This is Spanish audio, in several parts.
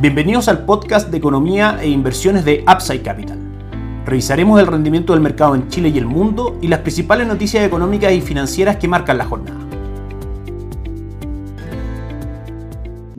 Bienvenidos al podcast de economía e inversiones de Upside Capital. Revisaremos el rendimiento del mercado en Chile y el mundo y las principales noticias económicas y financieras que marcan la jornada.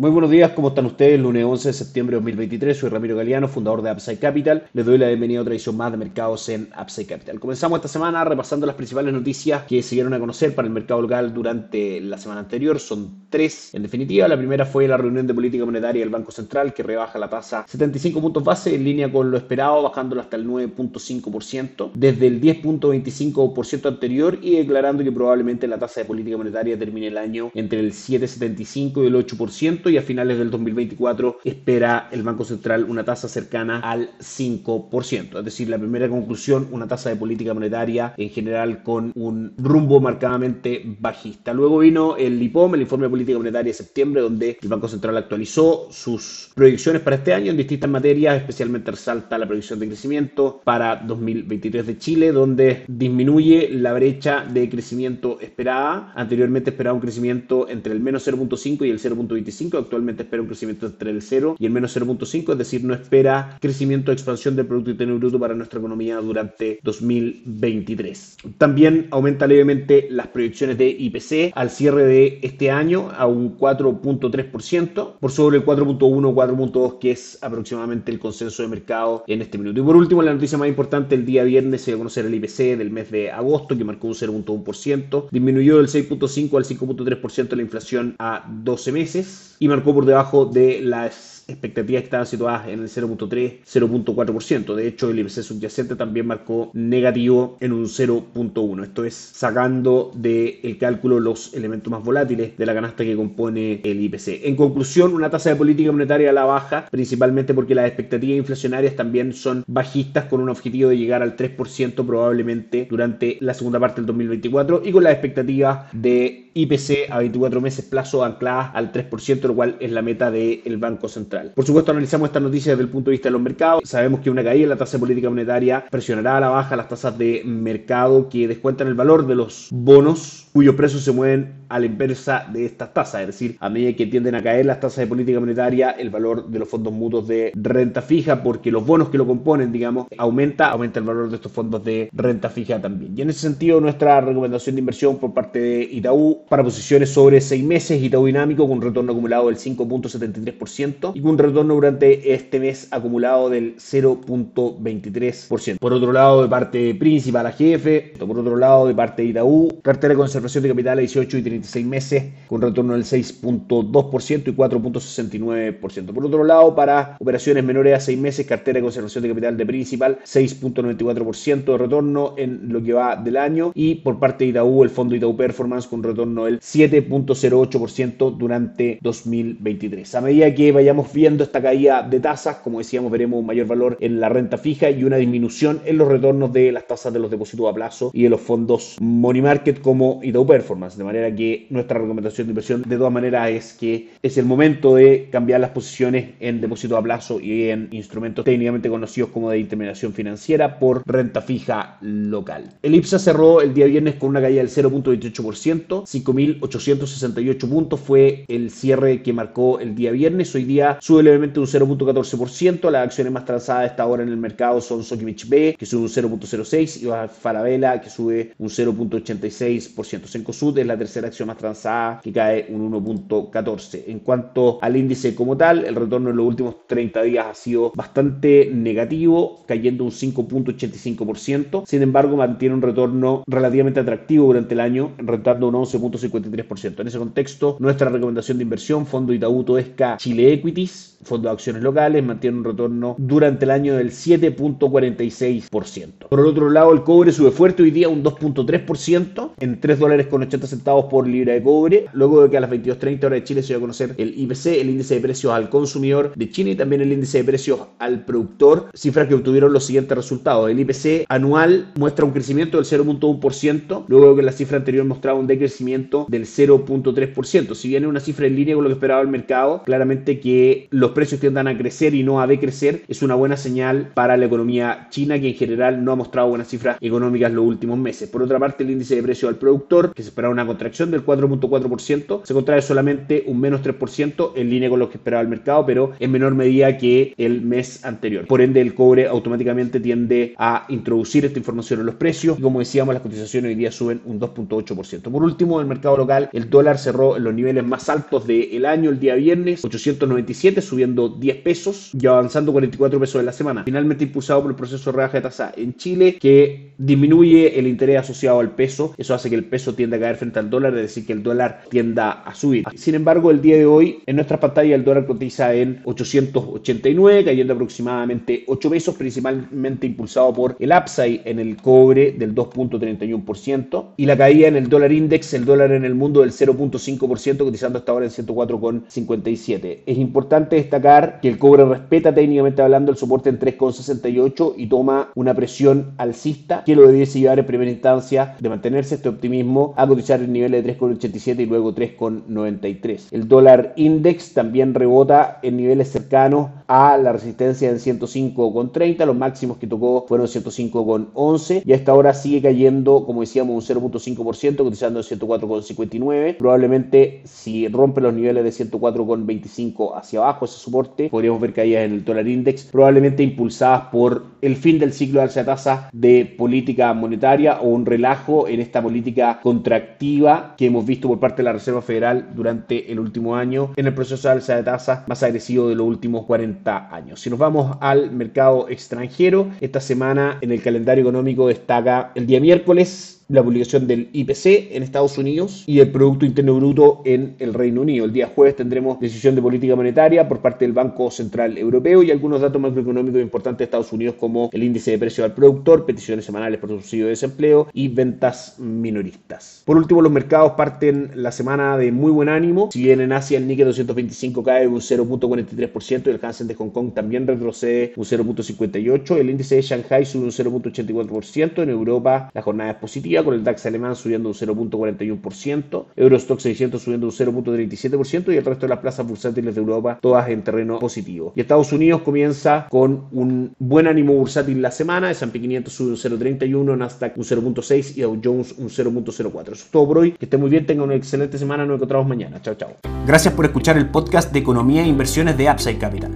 Muy buenos días, ¿cómo están ustedes? Lunes 11 de septiembre de 2023, soy Ramiro Galeano, fundador de Upside Capital. Les doy la bienvenida a otra edición más de mercados en Upside Capital. Comenzamos esta semana repasando las principales noticias que se dieron a conocer para el mercado local durante la semana anterior. Son tres, en definitiva. La primera fue la reunión de política monetaria del Banco Central, que rebaja la tasa 75 puntos base en línea con lo esperado, bajándolo hasta el 9.5%, desde el 10.25% anterior y declarando que probablemente la tasa de política monetaria termine el año entre el 7.75 y el 8% y a finales del 2024 espera el Banco Central una tasa cercana al 5%. Es decir, la primera conclusión, una tasa de política monetaria en general con un rumbo marcadamente bajista. Luego vino el IPOM, el informe de política monetaria de septiembre, donde el Banco Central actualizó sus proyecciones para este año en distintas materias, especialmente resalta la proyección de crecimiento para 2023 de Chile, donde disminuye la brecha de crecimiento esperada. Anteriormente esperaba un crecimiento entre el menos 0.5 y el 0.25 actualmente espera un crecimiento entre el 0 y el menos 0.5, es decir, no espera crecimiento o expansión del Producto Interno Bruto para nuestra economía durante 2023. También aumenta levemente las proyecciones de IPC al cierre de este año a un 4.3%, por sobre el 4.1 o 4.2 que es aproximadamente el consenso de mercado en este minuto. Y por último, la noticia más importante, el día viernes se dio a conocer el IPC del mes de agosto que marcó un 0.1%, disminuyó del 6.5 al 5.3% la inflación a 12 meses y marcó por debajo de las expectativas que estaban situadas en el 0.3, 0.4%. De hecho, el IPC subyacente también marcó negativo en un 0.1. Esto es sacando del cálculo los elementos más volátiles de la canasta que compone el IPC. En conclusión, una tasa de política monetaria a la baja, principalmente porque las expectativas inflacionarias también son bajistas con un objetivo de llegar al 3% probablemente durante la segunda parte del 2024 y con las expectativas de IPC a 24 meses plazo ancladas al 3%, lo cual es la meta del Banco Central. Por supuesto, analizamos estas noticias desde el punto de vista de los mercados. Sabemos que una caída en la tasa de política monetaria presionará a la baja las tasas de mercado que descuentan el valor de los bonos cuyos precios se mueven a la inversa de estas tasas, es decir, a medida que tienden a caer las tasas de política monetaria, el valor de los fondos mutuos de renta fija, porque los bonos que lo componen, digamos, aumenta, aumenta el valor de estos fondos de renta fija también. Y en ese sentido, nuestra recomendación de inversión por parte de Itaú para posiciones sobre 6 meses, Itaú Dinámico con un retorno acumulado del 5.73% y con un retorno durante este mes acumulado del 0.23%. Por otro lado, de parte principal AGF, por otro lado, de parte de Itaú, cartera de conservación de capital a 18 y 36 meses con retorno del 6.2% y 4.69%. Por otro lado, para operaciones menores a 6 meses, cartera de conservación de capital de principal 6.94% de retorno en lo que va del año y por parte de Itaú, el fondo Itaú Performance con retorno del 7.08% durante 2023. A medida que vayamos viendo esta caída de tasas, como decíamos, veremos un mayor valor en la renta fija y una disminución en los retornos de las tasas de los depósitos a plazo y de los fondos money market como Itaú Performance. De manera que nuestra recomendación de inversión de todas maneras es que es el momento de cambiar las posiciones en depósito a plazo y en instrumentos técnicamente conocidos como de intermediación financiera por renta fija local. El IPSA cerró el día viernes con una caída del 0.28%, 5.868 puntos fue el cierre que marcó el día viernes. Hoy día sube levemente un 0.14%. Las acciones más transadas a esta hora en el mercado son Sokimich B, que sube un 0.06, y Falabella, que sube un 0.86%. Sencosud es la tercera acción más transada, que cae un 1.14. En cuanto al índice como tal, el retorno en los últimos 30 días ha sido bastante negativo, cayendo un 5.85%. Sin embargo, mantiene un retorno relativamente atractivo durante el año, rentando un 11.53%. En ese contexto, nuestra recomendación de inversión, Fondo Itaú Toesca Chile Equities, Fondo de Acciones Locales, mantiene un retorno durante el año del 7.46%. Por el otro lado, el cobre sube fuerte hoy día un 2.3% en 3 dólares con 80 centavos por libra de cobre, luego de que a las 22.30 horas de Chile se dio a conocer el IPC, el índice de precios al consumidor de Chile y también el índice de precios al productor, cifras que obtuvieron los siguientes resultados. El IPC anual muestra un crecimiento del 0.1%, luego de que la cifra anterior mostraba un decrecimiento del 0.3%. Si bien es una cifra en línea con lo que esperaba el mercado, claramente que los precios tiendan a crecer y no a decrecer es una buena señal para la economía china que en general no ha mostrado buenas cifras económicas los últimos meses. Por otra parte, el índice de precios al productor, que se esperaba una contracción contracción del 4.4%, se contrae solamente un menos 3% en línea con lo que esperaba el mercado, pero en menor medida que el mes anterior. Por ende, el cobre automáticamente tiende a introducir esta información en los precios y como decíamos, las cotizaciones hoy día suben un 2.8%. Por último, en el mercado local, el dólar cerró en los niveles más altos del año el día viernes, 897, subiendo 10 pesos y avanzando 44 pesos en la semana. Finalmente impulsado por el proceso de rebaja de tasa en Chile, que disminuye el interés asociado al peso. Eso hace que el peso tienda a caer frente al dólar, es decir, que el dólar tienda a subir. Sin embargo, el día de hoy, en nuestra pantalla, el dólar cotiza en 889, cayendo aproximadamente 8 pesos, principalmente impulsado por el upside en el cobre del 2.31% y la caída en el dólar index, el dólar en el mundo del 0.5%, cotizando hasta ahora en 104,57. Es importante destacar que el cobre respeta técnicamente hablando el soporte en 3,68 y toma una presión alcista que lo debiese llevar en primera instancia de mantenerse este optimismo a cotizar en niveles de 3,87 y luego 3,93. El dólar index también rebota en niveles cercanos a la resistencia en 105,30. Los máximos que tocó fueron 105,11 y a esta hora sigue cayendo, como decíamos, un 0.5%, cotizando en 104,59. Probablemente si rompe los niveles de 104,25 hacia abajo ese soporte, podríamos ver caídas en el dólar index, probablemente impulsadas por el fin del ciclo de alza de tasa de política monetaria o un relajo en esta política contractiva que hemos visto por parte de la Reserva Federal durante el último año en el proceso de alza de tasa más agresivo de los últimos 40 años. Si nos vamos al mercado extranjero, esta semana en el calendario económico destaca el día miércoles la publicación del IPC en Estados Unidos y el Producto Interno Bruto en el Reino Unido. El día jueves tendremos decisión de política monetaria por parte del Banco Central Europeo y algunos datos macroeconómicos importantes de Estados Unidos como el índice de precios al productor, peticiones semanales por subsidio de desempleo y ventas minoristas. Por último, los mercados parten la semana de muy buen ánimo. Si bien en Asia el Nikkei 225 cae un 0.43% y el Hansen de Hong Kong también retrocede un 0.58%, el índice de Shanghai sube un 0.84%, en Europa la jornada es positiva con el DAX alemán subiendo un 0.41%, Eurostock 600 subiendo un 0.37% y el resto de las plazas bursátiles de Europa todas en terreno positivo. Y Estados Unidos comienza con un buen ánimo bursátil la semana, S&P 500 sube un 0.31, Nasdaq un 0.6 y Dow Jones un 0.04. Eso es todo por hoy, que esté muy bien, tengan una excelente semana, nos encontramos mañana. Chao, chao. Gracias por escuchar el podcast de Economía e Inversiones de Upside Capital.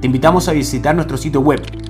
Te invitamos a visitar nuestro sitio web